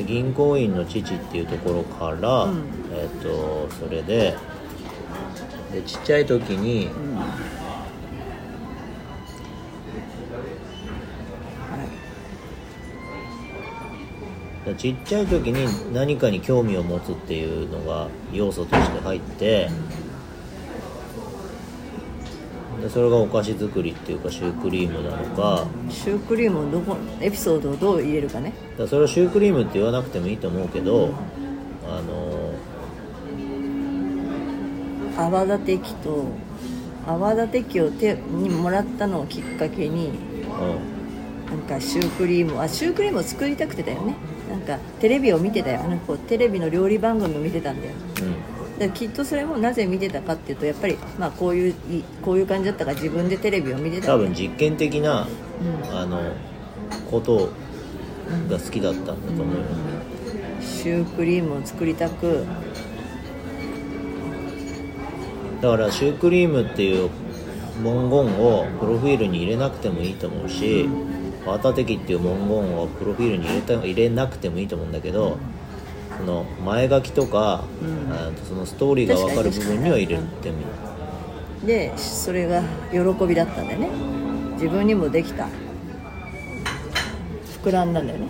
で銀行員の父っていうところから、うん。えっ、とそれででちっちゃい時にうん。はい。ちっちゃい時に何かに興味を持つっていうのが要素として入ってでそれがお菓子作りっていうかシュークリームなのか。シュークリームをどこエピソードをどう入れるかね。だそれをシュークリームって言わなくてもいいと思うけどあの泡立て器と泡立て器を手にもらったのをきっかけにうん。なんかシュークリームあシュークリームを作りたくてだよね。なんかテレビを見てたよ。あの子テレビの料理番組を見てたんだよ。できっとそれもなぜ見てたかっていうとやっぱりまあこういういこういう感じだったから自分でテレビを見てた。多分実験的なうん。あのことが好きだったんだと思うよ。シュークリームを作りたく。だからシュークリームっていう文言をプロフィールに入れなくてもいいと思うし泡立て器っていう文言をプロフィールに入れた入れなくてもいいと思うんだけどその前書きとか、うん。そのストーリーが分かる部分には入れてもいいでそれが喜びだったんだよね。自分にもできた。膨らんだんだよね。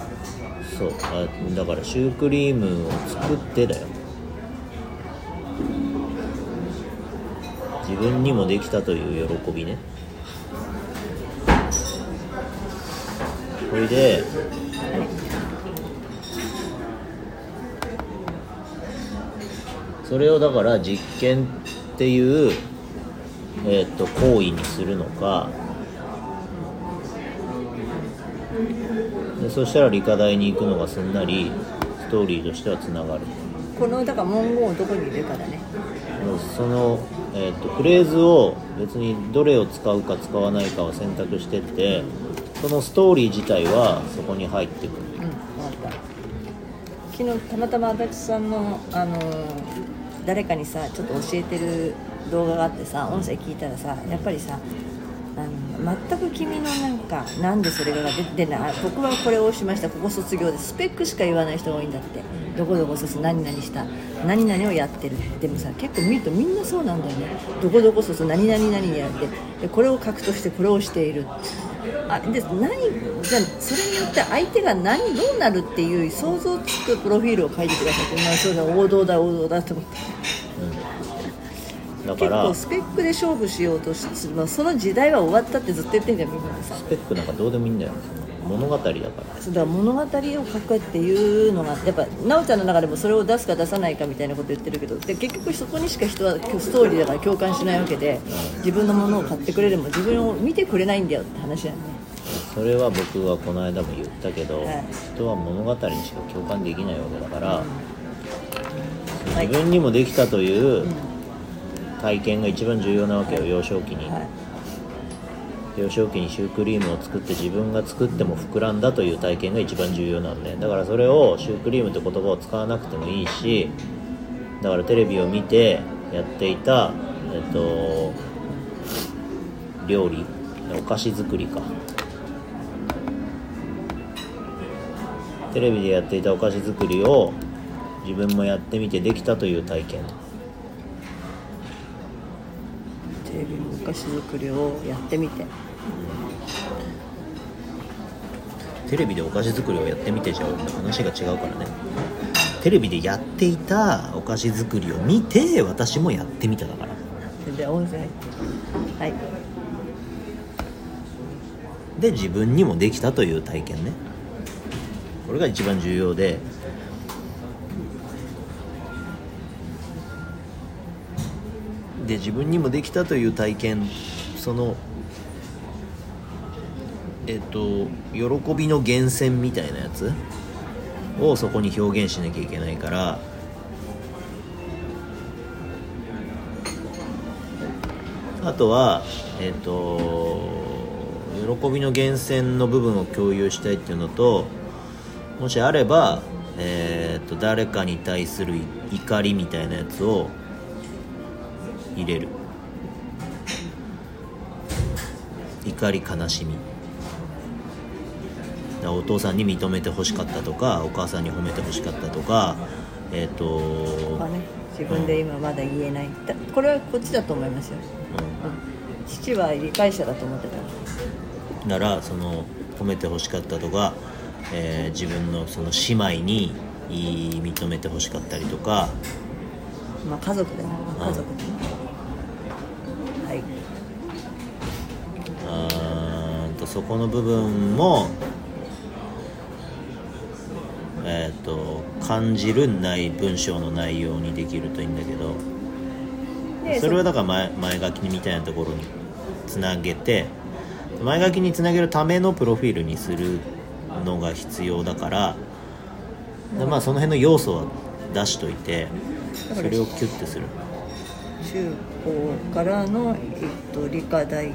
そう。あだからシュークリームを作ってだよ。自分にもできたという喜びね。これでそれをだから実験っていう、えー、と行為にするのか。でそしたら理科大に行くのがすんなりストーリーとしてはつながる。このだから文言をどこに入れるかだね。その、えー、とフレーズを別にどれを使うか使わないかは選択してってそのストーリー自体はそこに入ってくる。うん分かった。昨日たまたま足立さんのあのー誰かにさちょっと教えてる動画があってさ音声聞いたらさやっぱりさあの全く君のなんかなんでそれが出てない僕はこれをしましたここ卒業でスペックしか言わない人が多いんだって。どこどこ卒何々した何々をやってる。でもさ結構見るとみんなそうなんだよね。どこどこ卒何々何やってでこれを書くとしてこれをしている。あで何じゃあそれによって相手が何どうなるっていう想像つくプロフィールを書いてくださいって、まあ、そうだ王道だ王道だと思って。だから結構スペックで勝負しようとし、まあ、その時代は終わったってずっと言ってんじゃんみん。なスペックなんかどうでもいいんだよ。物語だからそうだから物語を書くっていうのがやっぱ奈緒ちゃんの中でもそれを出すか出さないかみたいなこと言ってるけどで結局そこにしか人はストーリーだから共感しないわけで自分のものを買ってくれるも自分を見てくれないんだよって話だよねそれは僕はこの間も言ったけど、はい。人は物語にしか共感できないわけだから、はい。自分にもできたという体験が一番重要なわけよ幼少期に、はい。幼少期にシュークリームを作って自分が作っても膨らんだという体験が一番重要なんで。だからそれをシュークリームって言葉を使わなくてもいいしだからテレビを見てやっていたえっと料理お菓子作りかテレビでやっていたお菓子作りを自分もやってみてできたという体験。テレビのお菓子作りをやってみて。テレビでお菓子作りをやってみてじゃ話が違うからね。テレビでやっていたお菓子作りを見て私もやってみただから。で音声入って。はい。で自分にもできたという体験ねこれが一番重要でで自分にもできたという体験そのえっと喜びの源泉みたいなやつをそこに表現しなきゃいけないからあとはえっ、と喜びの源泉の部分を共有したいっていうのともしあれば、えー、と誰かに対する怒りみたいなやつを入れる。怒り悲しみ。らお父さんに認めてほしかったとかお母さんに褒めてほしかったとかえっ、と、まあね。自分で今まだ言えない。だこれはこっちだと思いますよ、うん、父は理解者だと思ってた。うん、ならその褒めてほしかったとか、えー自分のその姉妹に認めてほしかったりとか。まあ家族だようん家族でね。はい。あーんとそこの部分もえっ、と感じるない文章の内容にできるといいんだけど。でそれはだから前前書きみたいなところにつなげて前書きにつなげるためのプロフィールにするのが必要だからでまあその辺の要素は出しといてそれをキュッてする。中高からの、えっと、理科大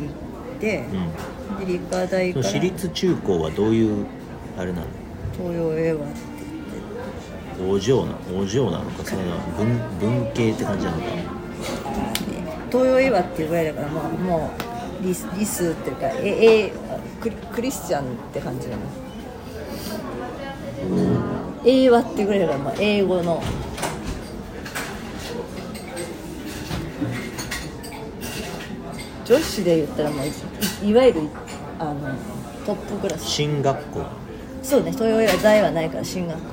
で,、うん。で理科大から私立中高はどういうあれなの？東洋英和って言って。お嬢なお嬢なのか？それは文文系って感じなのか？東洋英和っていうぐらいだからもうもうリスリスっていうかええクリクリスチャンって感じなの英和ってぐらいだからもう英語の。女子で言ったらもういいわゆるあのトップクラス。進学校。そうね東洋英和大はないから進学校。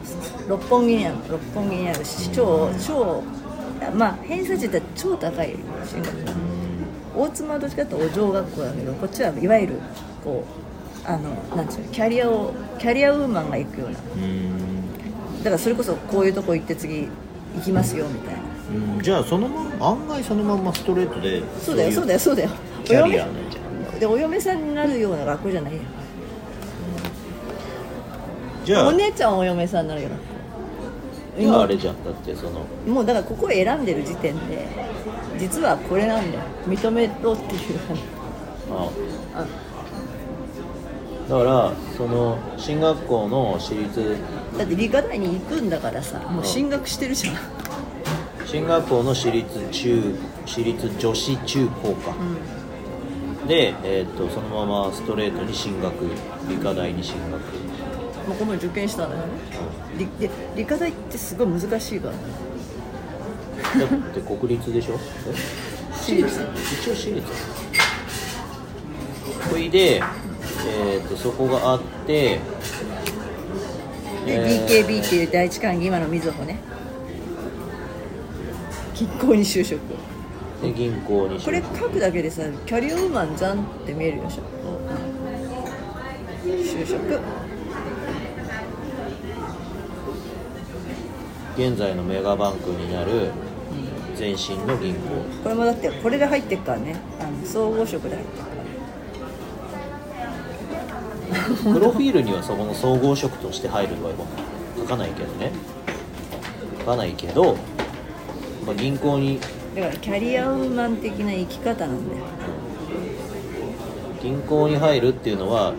六本木にある六本木にあるし超超まあ偏差値って超高い進学校。大妻はどっちかっていうとお嬢学校だけどこっちはいわゆるこうあのなんていうのキャリアをキャリアウーマンが行くようなだうんからそれこそこういうとこ行って次行きますよみたいな。うんじゃあそのまま案外そのまんまストレートでそうだよそうだよよそうだよ。キャリアでお嫁さんになるような学校じゃないよ。じゃあお姉ちゃんはお嫁さんになるような。学校じゃああれじゃんだってその。もうだからここを選んでる時点で実はこれなんだよ。認めろっていうあ。あだからその進学校の私立だって理科大に行くんだからさもう進学してるじゃん、進学校の私立中私立女子中高か、で、えー、とそのままストレートに進学理科大に進学。もうこの受験したんだよね理で理科大ってすごい難しいから。ねだって国立でしょ？え私立。一応私立。ほいで、えー、とそこがあってで、えー DKB っていう第一関係今のみずほね。銀行に就職で銀行にこれ書くだけでさキャリアウーマンじゃんって見えるでしょ。就職。現在のメガバンクになる前身の銀行。これもだってこれで入ってっからねあの総合職で入って。っから プロフィールにはそこの総合職として入るとは書かないけどね。書かないけど、まあ、銀行にだからキャリアウーマン的な生き方なんだよ。銀行に入るっていうのは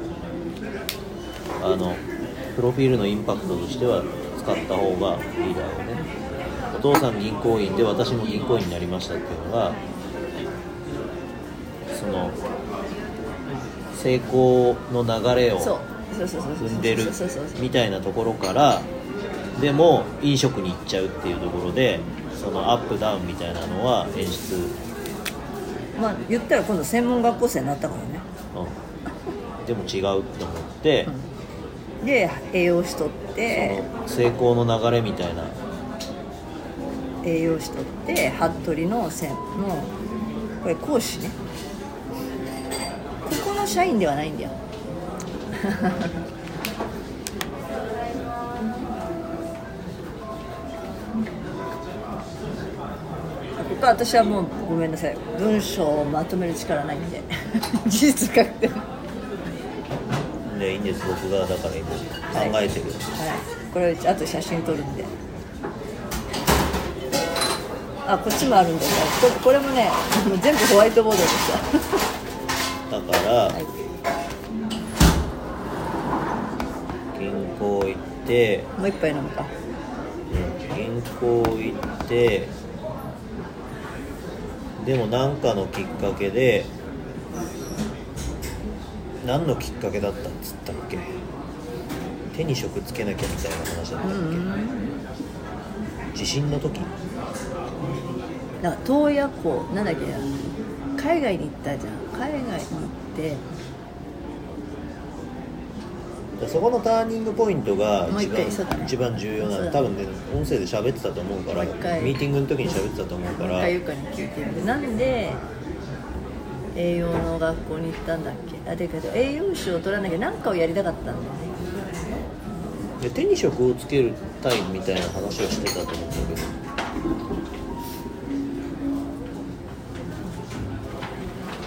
あのプロフィールのインパクトとしては使った方がいいだろうね。お父さん銀行員で私も銀行員になりましたっていうのがその成功の流れを踏んでるみたいなところからでも飲食に行っちゃうっていうところでそのアップダウンみたいなのは演出、まあ言ったら今度専門学校生になったからね。うん、でも違うって思って、で栄養士取って。成功の流れみたいな。栄養士取って服部の専のこれ講師ね社員ではないんだよ。ここは私はもうごめんなさい。文章をまとめる力ないんで。事実書くてもでいいんです。僕がだから今考えてる、はい、これあと写真撮るんで。あこっちもあるんだよここれもね全部ホワイトボードでさだから、はい。銀行行ってもう一杯飲むか。うん銀行行ってでも何かのきっかけで何のきっかけだったっつったっけ？手に職つけなきゃみたいな話だったっけ、うん。地震の時？なんか洞爺湖なんだっけ？海外に行ったじゃん海外に行って。でそこのターニングポイントが一一番一番重要なの。多分ね音声で喋ってたと思うからミーティングの時に喋ってたと思うから。中ゆかに聞いてる。なんで栄養の学校に行ったんだっけ？あだけど栄養士を取らなきゃ何かをやりたかったんだ。よねで手に職をつけるたいみたいな話をしてたと思うんだけど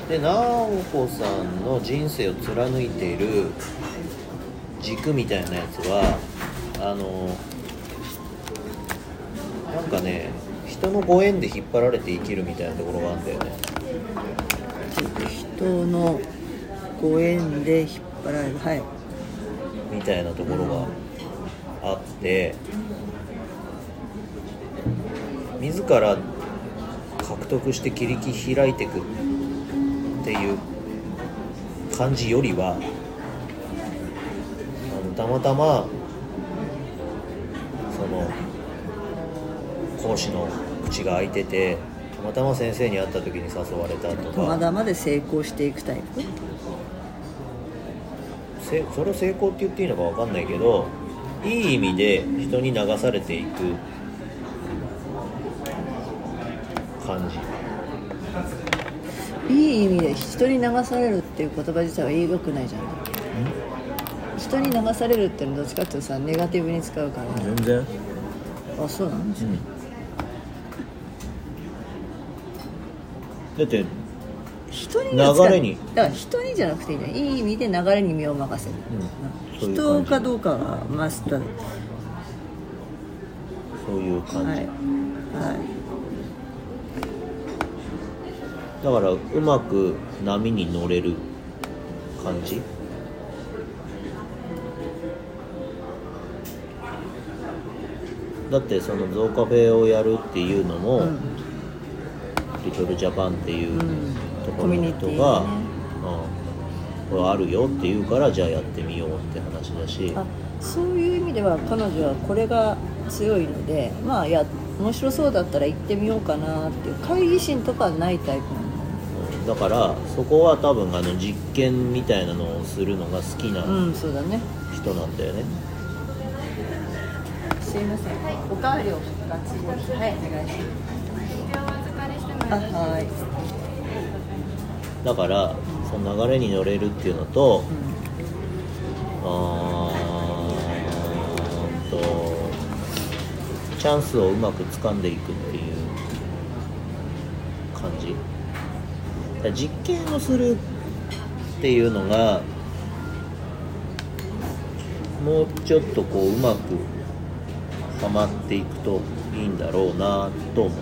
で直子さんの人生を貫いている軸みたいなやつはあのなんかね人のご縁で引っ張られて生きるみたいなところがあるんだよね。人のご縁で引っ張られる。はい。みたいなところがあって自ら獲得して切り開いていくっていう感じよりはあのたまたまその講師の口が開いててたまたま先生に会った時に誘われたとか。まだまで成功していくタイプ？せそれを成功って言っていいのか分かんないけどいい意味で人に流されていく感じいい意味で人に流されるっていう言葉自体は良くないじゃん。人に流されるっていうのはどっちかっていうとさネガティブに使うから、全然。あそうなの、だって人に流れに。だから人にじゃなくていいじゃん。いい意味で流れに身を任せる、うん。そういう人かどうかはマスター。そういう感じ、はい。はいだからうまく波に乗れる感じ？だってそのゾウカフェをやるっていうのも、うん。リトルジャパンっていううんところの人が、うん。これあるよって言うからじゃあやってみようって話だし。あそういう意味では彼女はこれが強いのでまあいや面白そうだったら行ってみようかなっていう。会議心とかはないタイプなんだからそこは多分あの実験みたいなのをするのが好きなうんそうだね。人なんだよね、すいません。おかわりをがついてます。はいお願いします。あはい。だからその流れに乗れるっていうのとうん。あーんとチャンスをうまく掴んでいくっていう感じだから実験をするっていうのがもうちょっとこううまくはまっていくといいんだろうなと思う。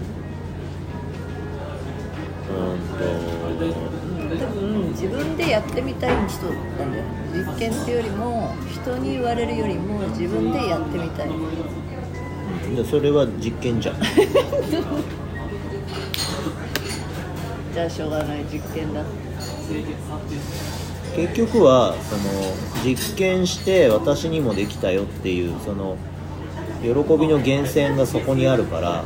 うーんと。多分自分でやってみたい人なんだよ。実験っていうよりも人に言われるよりも自分でやってみたい。でそれは実験じゃん じゃあしょうがない実験だ。結局はその実験して私にもできたよっていうその喜びの源泉がそこにあるから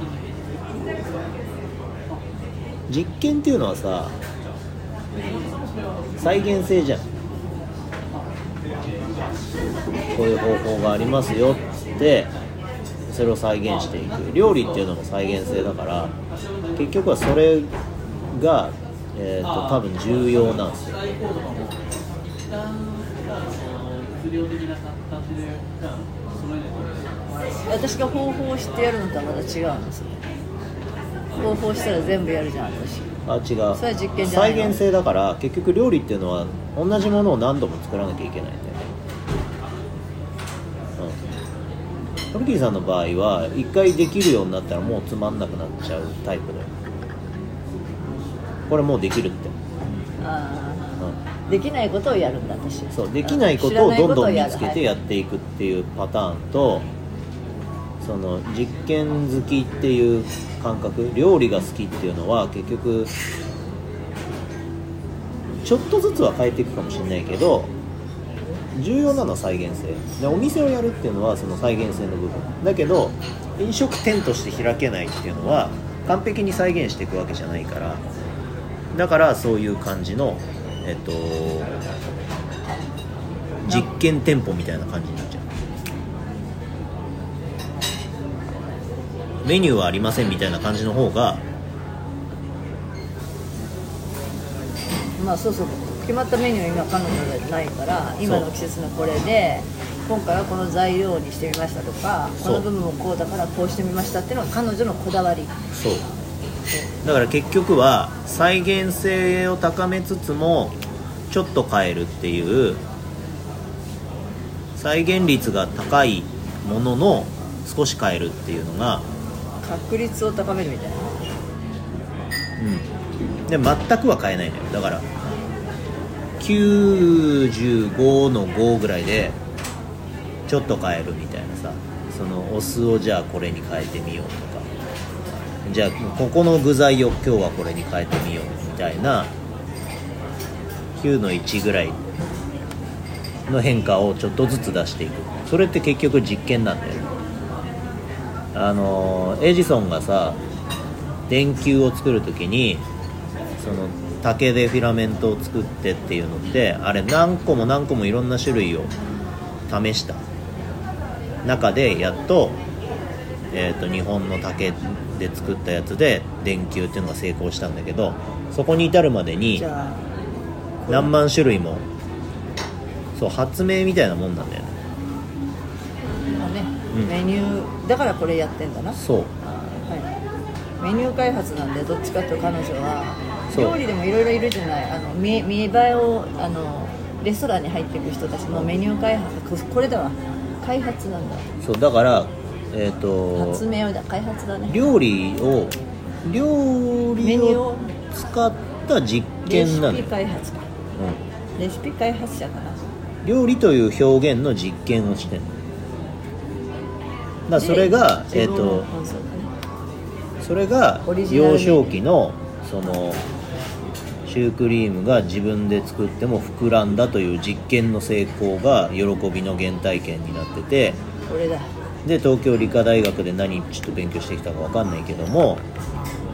実験っていうのはさ再現性じゃん。こういう方法がありますよってそれを再現していく。料理っていうのも再現性だから結局はそれが、えー、と多分重要なんですよ。私が方法を知ってやるのとはまた違うんですよ方法したら全部やるじゃん私あ違うそれは実験じゃないの再現性だ。から結局料理っていうのは同じものを何度も作らなきゃいけないんだ。よねうんトルキーさんの場合は一回できるようになったらもうつまんなくなっちゃうタイプだ。よこれもうできるって、ああできないことをやるんだ私うん、そうできないことをどんどん見つけてやっていくっていうパターンとその実験好きっていう感覚料理が好きっていうのは結局ちょっとずつは変えていくかもしれないけど重要なのは再現性。でお店をやるっていうのはその再現性の部分。だけど飲食店として開けないっていうのは完璧に再現していくわけじゃないからだからそういう感じのえっと実験店舗みたいな感じになっちゃう。メニューはありませんみたいな感じの方がまあそうそう決まったメニュー今彼女でないから今の季節のこれで今回はこの材料にしてみましたとかこの部分もこうだからこうしてみましたっていうのが彼女のこだわり。そうだから結局は再現性を高めつつもちょっと変えるっていう再現率が高いものの少し変えるっていうのが、確率を高めるみたいな。うん、で全くは変えないのよ。だから95の5ぐらいでちょっと変えるみたいなさ。そのお酢をじゃあこれに変えてみようとかじゃあここの具材を今日はこれに変えてみようみたいな9の1ぐらいの変化をちょっとずつ出していく。それって結局実験なんだよあのエジソンがさ電球を作る時にその竹でフィラメントを作ってっていうのってあれ何個も何個もいろんな種類を試した中でやっと,、えー、と日本の竹で作ったやつで電球っていうのが成功したんだけどそこに至るまでに何万種類もそう発明みたいなもんなんだよね。まあね、うん。メニューだからこれやってんだな。そう。はい、メニュー開発なんでどっちかと彼女は料理でもいろいろいるじゃない。あの見見栄えをあのレストランに入っていく人たちのメニュー開発ここれだわ。開発なんだ。そうだからえっ、と発明だ開発だね。料理を料メ理を。使った実レシピ験なのよ、開発か。う、レシピ開発者かな。ん料理という表現の実験をしてるの。だそれがえっ、で自分もとね。それが幼少期のそのシュークリームが自分で作っても膨らんだという実験の成功が喜びの原体験になってて。これだで東京理科大学で何ちょっと勉強してきたか分かんないけども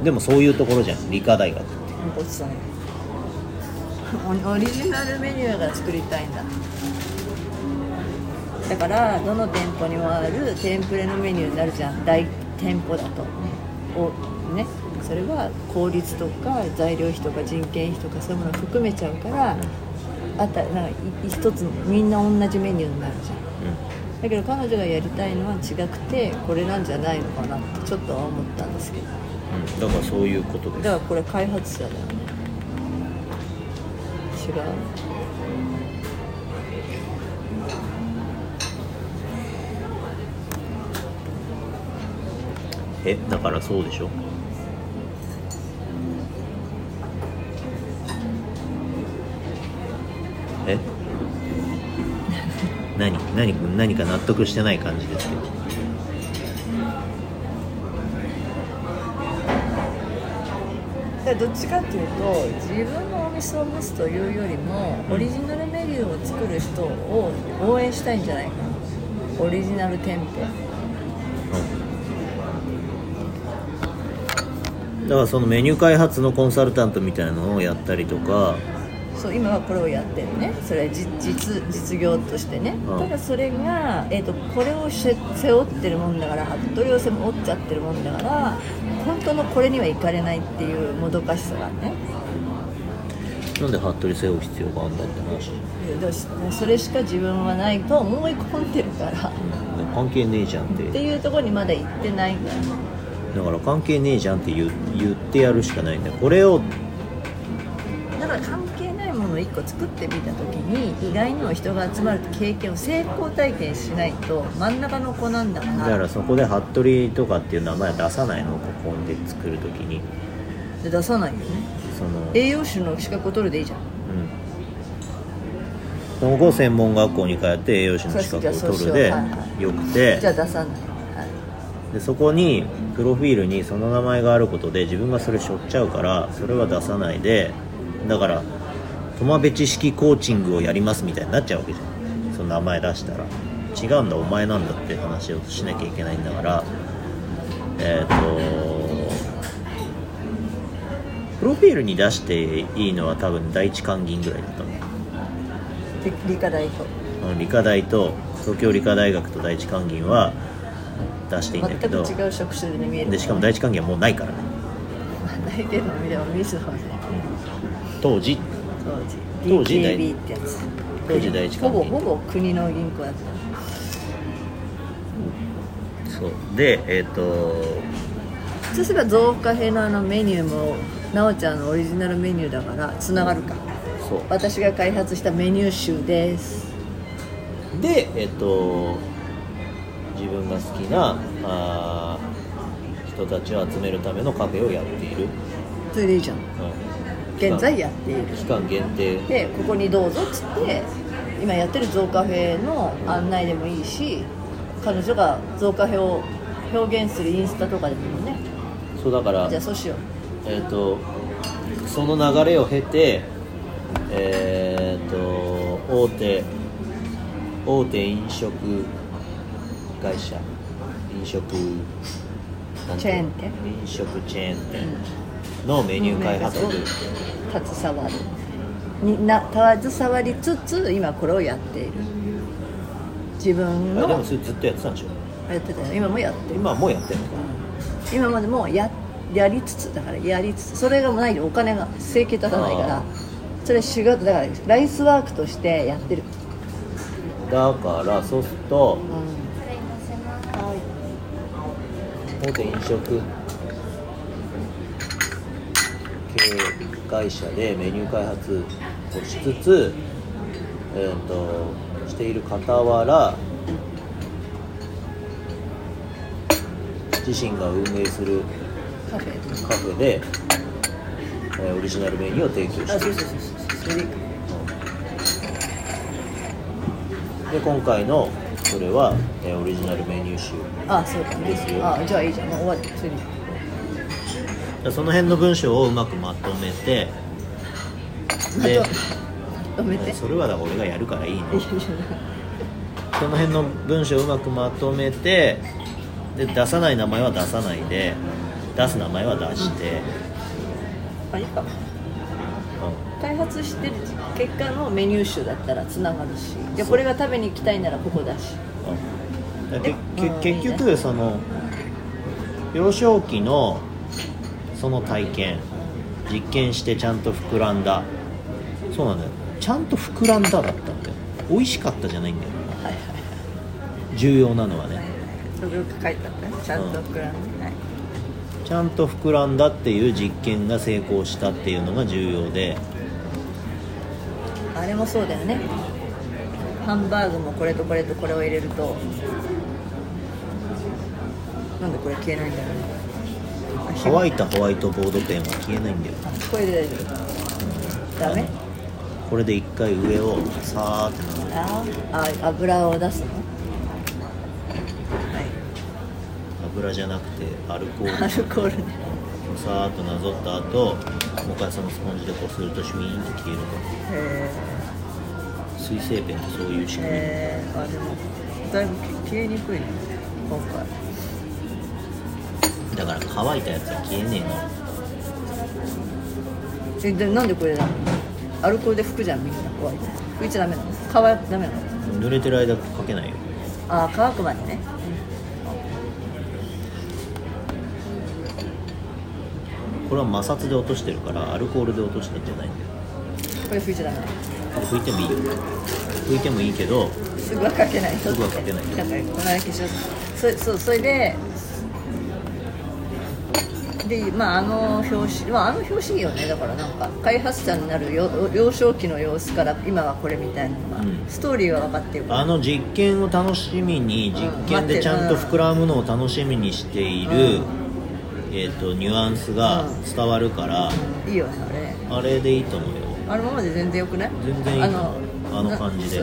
でもそういうところじゃん理科大学って。オオリジナルメニューが作りたいんだ。だからどの店舗にもあるテンプレのメニューになるじゃん。大店舗だと。おね。それは効率とか材料費とか人件費とかそういうものを含めちゃうからあたなんかい一つみんな同じメニューになるじゃんだけど彼女がやりたいのは違くてこれなんじゃないのかなってちょっとは思ったんですけど。うん、だからそういうことです。だからこれ開発者だよね。違う？えだからそうでしょ？何何何か納得してない感じですけど。どっちかっていうと自分のお店を持つというよりもオリジナルメニューを作る人を応援したいんじゃないかな。オリジナル店舗。だからそのメニュー開発のコンサルタントみたいなのをやったりとかそう今はこれをやってるね。それは実実実業としてね、うん。ただそれが、えー、とこれをし背負ってるもんだから服部を背負っちゃってるもんだから本当のこれにはいかれないっていうもどかしさがね。なんで服部背負う必要があるんだって話？それしか自分はないと思い込んでるから。関係ねえじゃんって。っていうところにまだ行ってない。からだから関係ねえじゃんって言う言ってやるしかないんだよ。これを個作ってみた時に意外にも人が集まる経験を成功体験しないと真ん中の子なんだからだからそこで服部とかっていう名前は出さないのここで作るときに。で出さないよね。その栄養士の資格を取るでいいじゃん。うん。その後専門学校に通って栄養士の資格を取るでよくて。じゃあ出さない、はい。でそこにプロフィールにその名前があることで自分がそれ背負っちゃうからそれは出さないで。だから友部知識コーチングをやりますみたいになっちゃうわけじゃん。その名前出したら。違うんだお前なんだって話をしなきゃいけないんだから。えっ、とプロフィールに出していいのは多分第一関銀ぐらいだと思う。で理科大と。うん理科大と東京理科大学と第一関銀は出していいんだ全けど。く違う職種で見える。でしかも第一関銀はもうないからね。ないけどでもミスはね当時当時当時ってやつ。当時第一ほぼほぼ国の銀行だった。そう。でえっ、とそうすれば増加編のあのメニューもなおちゃんのオリジナルメニューだからつながるか。そう。私が開発したメニュー集です。でえっと自分が好きなあー人たちを集めるためのカフェをやっている、それでいいじゃん。うん現在やっている期間限定。でここにどうぞっつって今やってるゾウカフェの案内でもいいし彼女がゾウカフェを表現するインスタとかでもね。そうだからじゃあそうしよう。えっ、とその流れを経てえっ、と大手大手飲食会社。飲食チェーン店？飲食チェーン店のメニュー開発部携わるにな携わりつつ今これをやっている。自分あでものそれずっとやってたんでしょ？やってたよ。今もやってる。今はもうやってるの？か今までもややりつつだからやりつつそれがないとお金が生計立たないから。あそれ仕事だからライスワークとしてやってる、だからそうするとうん。はい大手飲食系会社でメニュー開発をしつつ、えー、としている傍ら自身が運営するカフェで、えーオリジナルメニューを提供してで今回のそれは、えーオリジナルメニュー集あそうだね。ですよ。あじゃあいいじゃん。もう終わり。それその辺の文章をうまくまとめてでそれはだ俺がやるからいいの その辺の文章をうまくまとめてで出さない名前は出さないで出す名前は出して、あいいか。もう開発してる結果のメニュー集だったらつながるし。じこれが食べに行きたいならここだし。ん。うんでけうん。結局その幼少期のその体験実験してちゃんと膨らんだ。そうなんだよ。ちゃんと膨らんだだったんだよ。美味しかったじゃないんだよ。はいはい重要なのはね。それを書いてあったねちゃんと膨らんでない。ちゃんと膨らんだっていう実験が成功したっていうのが重要で。あれもそうだよね。ハンバーグもこれとこれとこれを入れるとなんでこれ消えないんだろうね。あ乾いたホワイトボードペンは消えないんだよ。これで大丈夫ダメ？これで一回上をさーって。なるああ油を出すの？はい。油じゃなくてアルコール。アルコールね。さーっとなぞった後もう一回そのスポンジでこするとシュイーンと消えるへと水性ペンってそういう仕組みえー、あでもだいぶ消えにくいね今回乾いたやつは消えねえのえでなんでこれだ？アルコールで拭くじゃんみんな。ホワイト拭いちゃダメなの？乾ダメなの？濡れてる間かけないよ。ああ乾くまでね。これは摩擦で落としてるからアルコールで落としてんじゃないんだよ。これ拭いちゃダメ拭いてもいいよ。拭いてもいいけどすぐはかけないと。すぐはかけないだからこの間化粧それそうそれででまああの表紙、まあ、あの表紙いいよね。だからなんか開発者になるよ幼少期の様子から今はこれみたいなのが、うん。ストーリーが分かってるあの実験を楽しみに実験でちゃんと膨らむのを楽しみにしている、えー、とニュアンスが伝わるから、いいよねあれ。あれでいいと思うよ。あのままで全然よくない？全然いいあのあの感じで。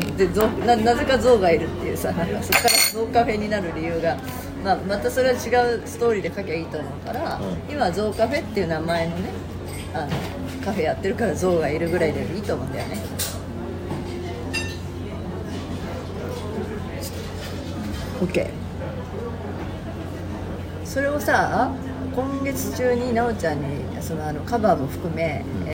なでなぜか象がいるっていうさなんかそこから象カフェになる理由が、まあ、またそれは違うストーリーで書きゃいいと思うから、うん。今は象カフェっていう名前のねあのカフェやってるから象がいるぐらいでいいと思うんだよね。OK それをさ今月中に奈緒ちゃんにそのあのカバーも含め、